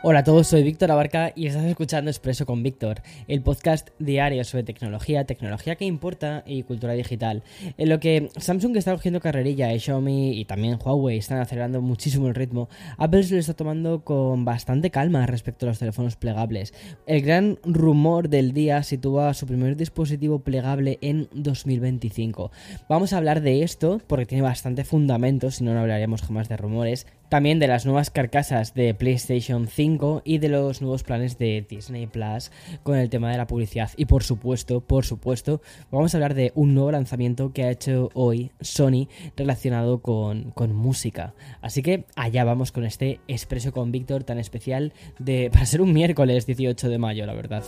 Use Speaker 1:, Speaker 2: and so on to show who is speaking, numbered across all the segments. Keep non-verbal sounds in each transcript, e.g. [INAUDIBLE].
Speaker 1: Hola a todos, soy Víctor Abarca y estás escuchando Expreso con Víctor, el podcast diario sobre tecnología, tecnología que importa y cultura digital. En lo que Samsung está cogiendo carrerilla y Xiaomi y también Huawei están acelerando muchísimo el ritmo, Apple se lo está tomando con bastante calma respecto a los teléfonos plegables. El gran rumor del día sitúa su primer dispositivo plegable en 2025. Vamos a hablar de esto porque tiene bastante fundamento, si no, no hablaríamos jamás de rumores. También de las nuevas carcasas de PlayStation 5 y de los nuevos planes de Disney Plus con el tema de la publicidad. Y por supuesto, por supuesto, vamos a hablar de un nuevo lanzamiento que ha hecho hoy Sony relacionado con, con música. Así que allá vamos con este expreso con Víctor tan especial de [LAUGHS] para ser un miércoles 18 de mayo, la verdad.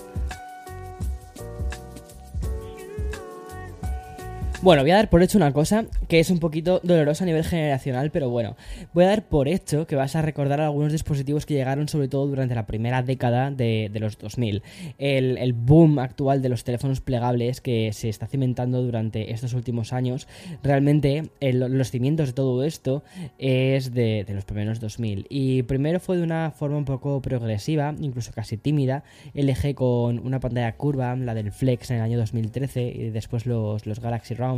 Speaker 1: Bueno, voy a dar por hecho una cosa que es un poquito dolorosa a nivel generacional, pero bueno, voy a dar por hecho que vas a recordar algunos dispositivos que llegaron sobre todo durante la primera década de, los 2000. El, boom actual de los teléfonos plegables que se está cimentando durante estos últimos años, realmente los cimientos de todo esto es de, los primeros 2000. Y primero fue de una forma un poco progresiva, incluso casi tímida, LG con una pantalla curva, la del Flex en el año 2013 y después los, los Galaxy Round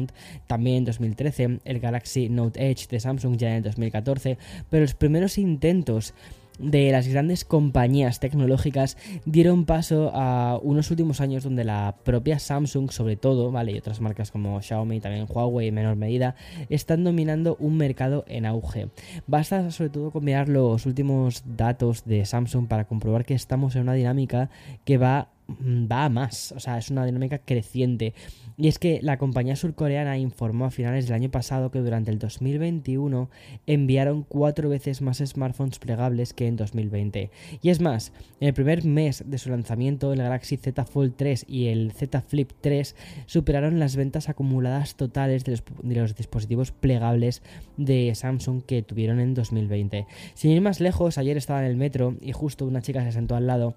Speaker 1: también en 2013, el Galaxy Note Edge de Samsung ya en el 2014, pero los primeros intentos de las grandes compañías tecnológicas dieron paso a unos últimos años donde la propia Samsung, sobre todo, ¿vale? Y otras marcas como Xiaomi también Huawei en menor medida, están dominando un mercado en auge. Basta sobre todo con los últimos datos de Samsung para comprobar que estamos en una dinámica que va va a más, o sea, es una dinámica creciente. Y es que la compañía surcoreana informó a finales del año pasado que durante el 2021 enviaron cuatro veces más smartphones plegables que en 2020. Y es más, en el primer mes de su lanzamiento, el Galaxy Z Fold 3 y el Z Flip 3 superaron las ventas acumuladas totales de los, de los dispositivos plegables de Samsung que tuvieron en 2020. Sin ir más lejos, ayer estaba en el metro y justo una chica se sentó al lado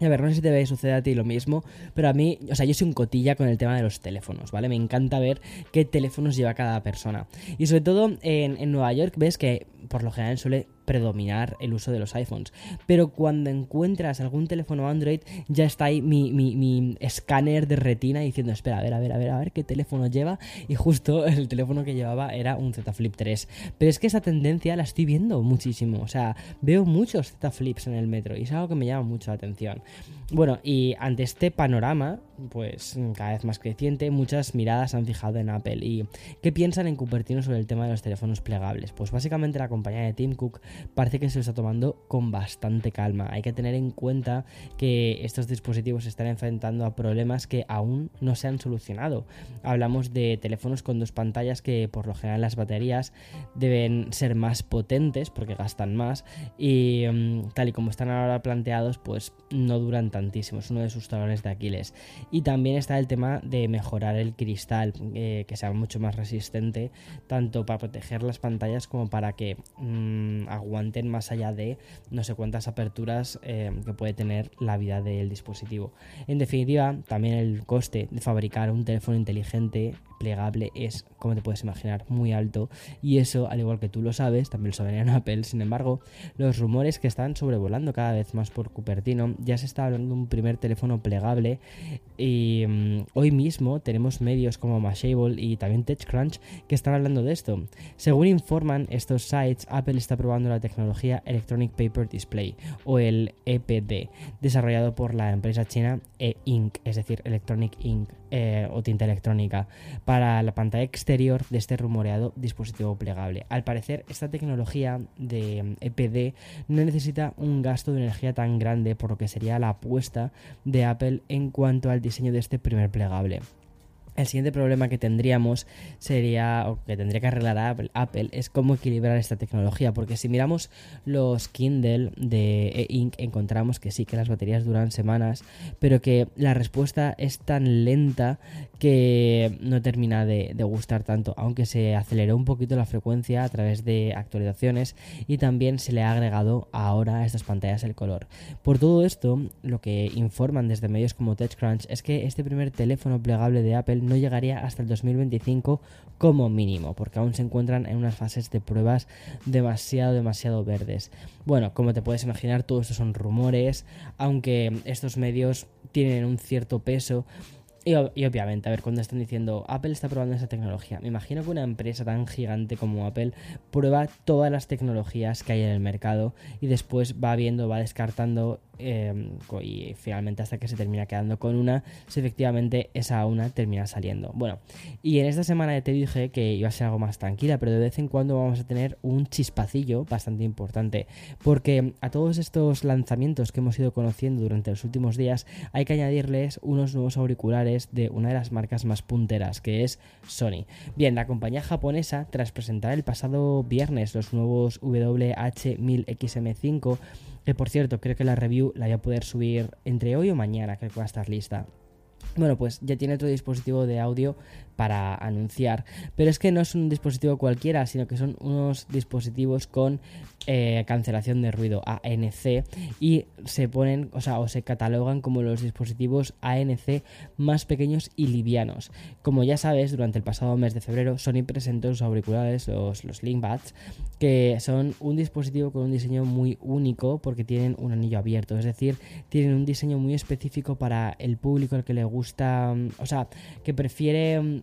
Speaker 1: a ver, no sé si te suceder a ti lo mismo, pero a mí, o sea, yo soy un cotilla con el tema de los teléfonos, ¿vale? Me encanta ver qué teléfonos lleva cada persona. Y sobre todo en, en Nueva York ves que por lo general suele predominar el uso de los iPhones. Pero cuando encuentras algún teléfono Android, ya está ahí mi, mi, escáner de retina diciendo, espera, a ver, a ver, a ver, a ver qué teléfono lleva. Y justo [LAUGHS] el teléfono que llevaba era un Z Flip 3. Pero es que esa tendencia la estoy viendo muchísimo. O sea, veo muchos Z Flips en el metro y es algo que me llama mucho la atención. Bueno, y ante este panorama, pues cada vez más creciente, muchas miradas han fijado en Apple. ¿Y qué piensan en Cupertino sobre el tema de los teléfonos plegables? Pues básicamente la compañía de Tim Cook parece que se lo está tomando con bastante calma. Hay que tener en cuenta que estos dispositivos se están enfrentando a problemas que aún no se han solucionado. Hablamos de teléfonos con dos pantallas que por lo general las baterías deben ser más potentes porque gastan más y mm, tal y como están ahora planteados pues no duran tantísimo. Es uno de sus talones de Aquiles. Y también está el tema de mejorar el cristal, eh, que sea mucho más resistente, tanto para proteger las pantallas como para que mm, aguanten más allá de no sé cuántas aperturas eh, que puede tener la vida del dispositivo. En definitiva, también el coste de fabricar un teléfono inteligente plegable es, como te puedes imaginar, muy alto y eso, al igual que tú lo sabes, también lo saben en [LAUGHS] Apple. Sin embargo, los rumores que están sobrevolando cada vez más por Cupertino, ya se está hablando de un primer teléfono plegable y mm, hoy mismo tenemos medios como Mashable y también TechCrunch que están hablando de esto. Según informan estos sites, Apple está probando la tecnología Electronic Paper Display o el EPD, desarrollado por la empresa china E-Ink, es decir, Electronic Ink eh, o tinta electrónica la pantalla exterior de este rumoreado dispositivo plegable. Al parecer, esta tecnología de EPD no necesita un gasto de energía tan grande, por lo que sería la apuesta de Apple en cuanto al diseño de este primer plegable. El siguiente problema que tendríamos sería, o que tendría que arreglar Apple, es cómo equilibrar esta tecnología, porque si miramos los Kindle de e-ink encontramos que sí, que las baterías duran semanas, pero que la respuesta es tan lenta que no termina de, de gustar tanto, aunque se aceleró un poquito la frecuencia a través de actualizaciones y también se le ha agregado ahora a estas pantallas el color. Por todo esto, lo que informan desde medios como TechCrunch es que este primer teléfono plegable de Apple no llegaría hasta el 2025 como mínimo, porque aún se encuentran en unas fases de pruebas demasiado, demasiado verdes. Bueno, como te puedes imaginar, todo esto son rumores, aunque estos medios tienen un cierto peso y, obviamente, a ver, cuando están diciendo Apple está probando esa tecnología, me imagino que una empresa tan gigante como Apple prueba todas las tecnologías que hay en el mercado y después va viendo, va descartando em, y finalmente hasta que se termina quedando con una, si efectivamente esa una termina saliendo. Bueno, y en esta semana te dije que iba a ser algo más tranquila, pero de vez en cuando vamos a tener un chispacillo bastante importante, porque a todos estos lanzamientos que hemos ido conociendo durante los últimos días hay que añadirles unos nuevos auriculares de una de las marcas más punteras, que es Sony. Bien, la compañía japonesa, tras presentar el pasado viernes los nuevos WH-1000XM5, que por cierto creo que la review la voy a poder subir entre hoy o mañana, creo que va a estar lista. Bueno, pues ya tiene otro dispositivo de audio para anunciar. Pero es que no es un dispositivo cualquiera, sino que son unos dispositivos con eh, cancelación de ruido ANC y se ponen, o sea, o se catalogan como los dispositivos ANC más pequeños y livianos. Como ya sabes, durante el pasado mes de febrero, Sony presentó sus auriculares, los, los LinkBuds, que son un dispositivo con un diseño muy único porque tienen un anillo abierto, es decir, tienen un diseño muy específico para el público al que le gusta, o sea, que prefiere mm,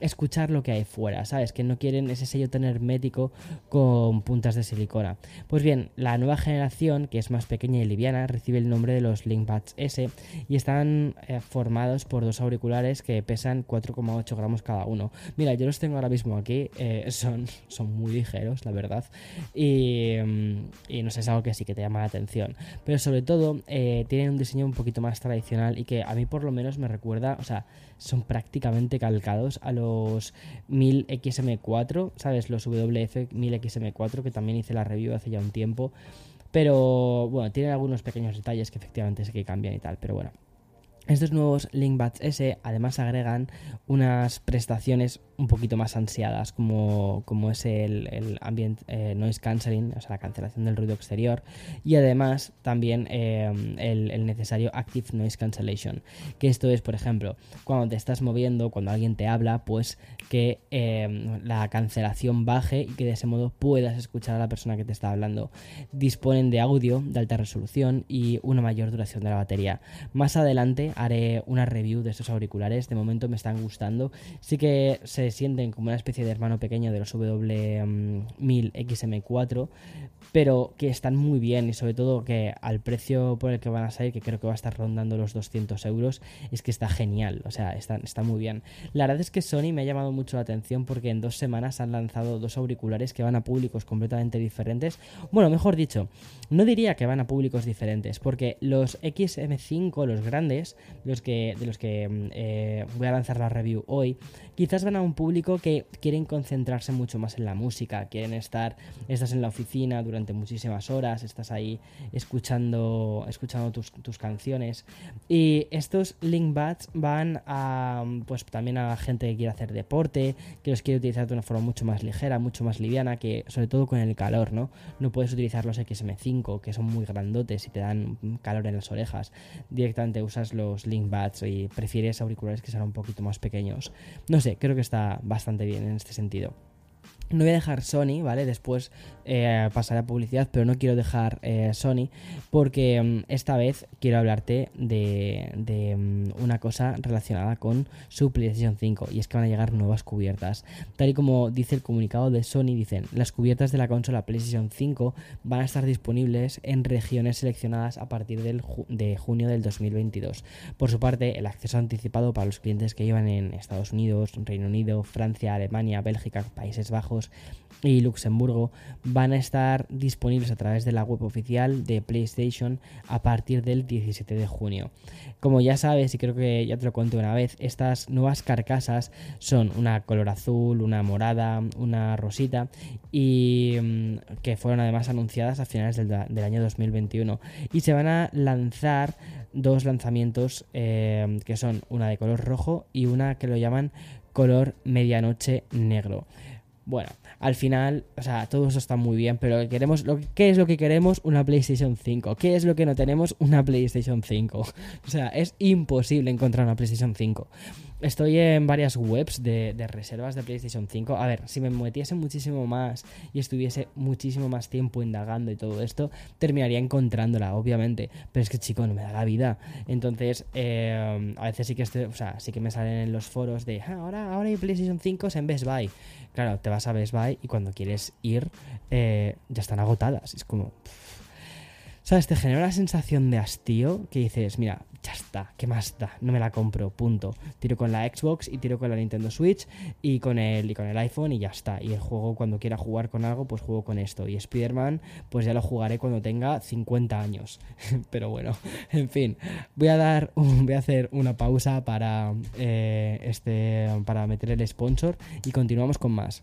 Speaker 1: escuchar lo que hay fuera, ¿sabes? Que no quieren ese sello tan hermético con puntas de silicona. Pues bien, la nueva generación, que es más pequeña y liviana, recibe el nombre de los LinkBuds S y están eh, formados por dos auriculares que pesan 4,8 gramos cada uno. Mira, yo los tengo ahora mismo aquí, eh, son, son muy ligeros, la verdad, y, mm, y, no sé, es algo que sí que te llama la atención. Pero sobre todo, eh, tienen un diseño un poquito más tradicional y que a mí por lo menos me recuerda, o sea, son prácticamente calcados a los 1000XM4, ¿sabes? Los WF 1000XM4, que también hice la review hace ya un tiempo. Pero bueno, tienen algunos pequeños detalles que efectivamente sé que cambian y tal, pero bueno. Estos nuevos LinkBuds S además agregan unas prestaciones un poquito más ansiadas, como, como es el, el ambient eh, noise cancelling, o sea, la cancelación del ruido exterior, y además también eh, el, necesario active noise cancellation, que esto es, por ejemplo, cuando te estás moviendo, cuando alguien te habla, pues que eh, la cancelación baje y que de ese modo puedas escuchar a la persona que te está hablando. Disponen de audio de alta resolución y una mayor duración de la batería. Más adelante haré una review de estos auriculares, de momento me están gustando, sí que se sienten como una especie de hermano pequeño de los W1000XM4, pero que están muy bien y sobre todo que al precio por el que van a salir, que creo que va a estar rondando los 200 euros, es que está genial, o sea, está, está muy bien. La verdad es que Sony me ha llamado mucho la atención porque en dos semanas han lanzado dos auriculares que van a públicos completamente diferentes. Bueno, mejor dicho, no diría que van a públicos diferentes, porque los XM5, los grandes, los que, de los que mm, eh, voy a lanzar la review hoy, quizás van a un público que quieren concentrarse mucho más en la música, quieren estar, estás en la oficina durante muchísimas horas, estás ahí escuchando, escuchando tus, canciones. Y estos LinkBuds van a, pues también a gente que quiere hacer deporte, que los quiere utilizar de una forma mucho más ligera, mucho más liviana, que sobre todo con el calor, ¿no? No puedes utilizar los XM5, que son muy grandotes y te dan calor en las orejas. Directamente usas los LinkBuds y prefieres auriculares que sean un poquito más pequeños. No sé, creo que está bastante bien en este sentido. No voy a dejar Sony, ¿vale? Después eh, pasaré a publicidad, pero no quiero dejar eh, Sony porque mm, esta vez quiero hablarte de, mm, una cosa relacionada con su PlayStation 5 y es que van a llegar nuevas cubiertas. Tal y como dice el comunicado de Sony, dicen, las cubiertas de la consola PlayStation 5 van a estar disponibles en regiones seleccionadas a partir del de junio del 2022. Por su parte, el acceso anticipado para los clientes que llevan en Estados Unidos, Reino Unido, Francia, Alemania, Bélgica, Países Bajos, Y Luxemburgo van a estar disponibles a través de la web oficial de PlayStation a partir del 17 de junio. Como ya sabes, y creo que ya te lo conté una vez, estas nuevas carcasas son una color azul, una morada, una rosita y mm, que fueron además anunciadas a finales del, año 2021 y se van a lanzar dos lanzamientos eh, que son una de color rojo y una que lo llaman color medianoche negro. Bueno, al final, o sea, todo eso está muy bien, pero queremos, lo, ¿qué es lo que queremos? Una PlayStation 5. ¿Qué es lo que no tenemos? Una PlayStation 5. [LAUGHS] O sea, es imposible encontrar una PlayStation 5. Estoy en varias webs de, reservas de PlayStation 5. A ver, si me metiese muchísimo más y estuviese muchísimo más tiempo indagando y todo esto, terminaría encontrándola, obviamente. Pero es que, chico, no me da la vida. Entonces, eh, a veces sí que, estoy, o sea, sí que me salen en los foros de ah, ahora, ahora hay PlayStation 5 en Best Buy. Claro, te vas a Best Buy y cuando quieres ir, eh, ya están agotadas. Es como. ¿Sabes? Te genera una sensación de hastío que dices, mira, ya está, ¿qué más da? No me la compro, punto. Tiro con la Xbox y tiro con la Nintendo Switch y con el, y con el iPhone y ya está. Y el juego, cuando quiera jugar con algo, pues juego con esto. Y Spider-Man, pues ya lo jugaré cuando tenga 50 años. [LAUGHS] Pero bueno, [LAUGHS] en fin, voy a dar, [LAUGHS] voy a hacer una pausa para, eh, este, para meter el sponsor y continuamos con más.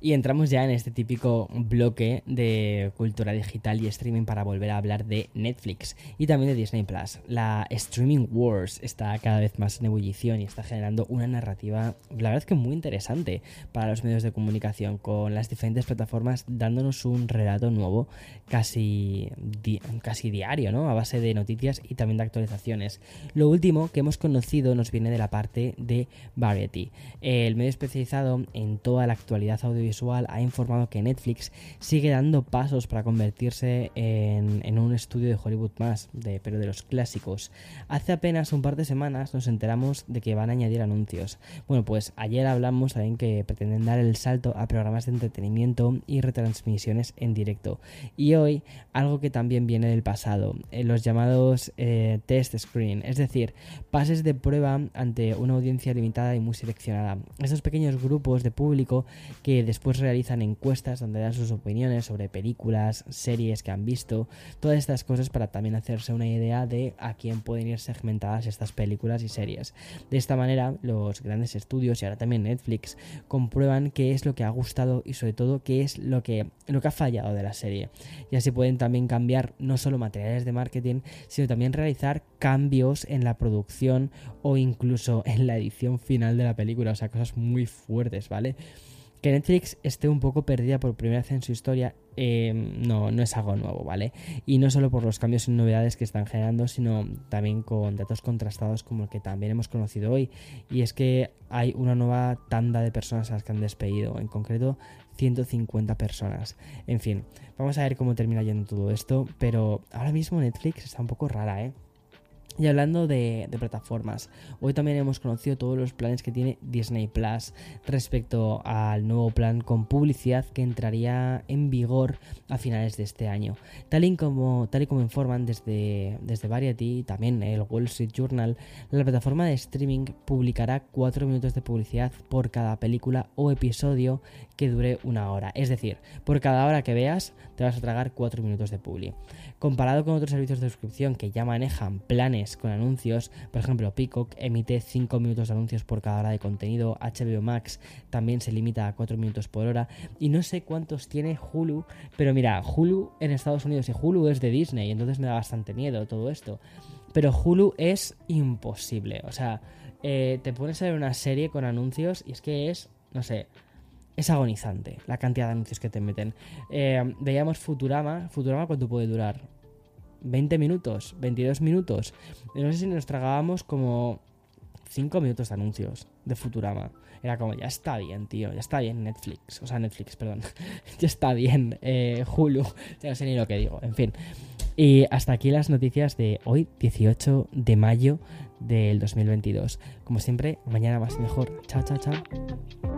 Speaker 1: Y entramos ya en este típico bloque de cultura digital y streaming para volver a hablar de Netflix y también de Disney Plus. La Streaming Wars está cada vez más en ebullición y está generando una narrativa, la verdad que muy interesante para los medios de comunicación, con las diferentes plataformas dándonos un relato nuevo casi, casi diario, ¿no? A base de noticias y también de actualizaciones. Lo último que hemos conocido nos viene de la parte de Variety, el medio especializado en toda la actualidad audiovisual ha informado que Netflix sigue dando pasos para convertirse en, un estudio de Hollywood más, pero de los clásicos. Hace apenas un par de semanas nos enteramos de que van a añadir anuncios. Bueno, pues ayer hablamos también que pretenden dar el salto a programas de entretenimiento y retransmisiones en directo. Y hoy algo que también viene del pasado, eh, los llamados eh, test screen, es decir, pases de prueba ante una audiencia limitada y muy seleccionada. Estos pequeños grupos de público que después Después realizan encuestas donde dan sus opiniones sobre películas, series que han visto, todas estas cosas para también hacerse una idea de a quién pueden ir segmentadas estas películas y series. De esta manera, los grandes estudios y ahora también Netflix comprueban qué es lo que ha gustado y sobre todo qué es lo que, lo que ha fallado de la serie. Y así pueden también cambiar no solo materiales de marketing, sino también realizar cambios en la producción o incluso en la edición final de la película, o sea, cosas muy fuertes, ¿vale? Que Netflix esté un poco perdida por primera vez en su historia eh, no, no es algo nuevo, ¿vale? Y no solo por los cambios y novedades que están generando, sino también con datos contrastados como el que también hemos conocido hoy. Y es que hay una nueva tanda de personas a las que han despedido, en concreto 150 personas. En fin, vamos a ver cómo termina yendo todo esto, pero ahora mismo Netflix está un poco rara, ¿eh? Y hablando de, plataformas, hoy también hemos conocido todos los planes que tiene Disney Plus respecto al nuevo plan con publicidad que entraría en vigor a finales de este año. Tal y como, tal y como informan desde, desde Variety y también el Wall Street Journal, la plataforma de streaming publicará 4 minutos de publicidad por cada película o episodio que dure una hora. Es decir, por cada hora que veas te vas a tragar 4 minutos de publi. Comparado con otros servicios de suscripción que ya manejan planes con anuncios, por ejemplo, Peacock emite 5 minutos de anuncios por cada hora de contenido, HBO Max también se limita a 4 minutos por hora y no sé cuántos tiene Hulu, pero mira, Hulu en Estados Unidos y Hulu es de Disney, entonces me da bastante miedo todo esto. Pero Hulu es imposible, o sea, eh, te pones a ver una serie con anuncios y es que es, no sé, es agonizante la cantidad de anuncios que te meten. Eh, veíamos Futurama. Futurama, ¿cuánto puede durar? 20 minutos, 22 minutos. No sé si nos tragábamos como 5 minutos de anuncios de Futurama. Era como, ya está bien, tío, ya está bien Netflix, o sea, Netflix, perdón, [LAUGHS] ya está bien eh, Hulu, ya no sé ni lo que digo, en fin. Y hasta aquí las noticias de hoy, 18 de mayo del 2022. Como siempre, mañana más mejor. Chao, chao, chao.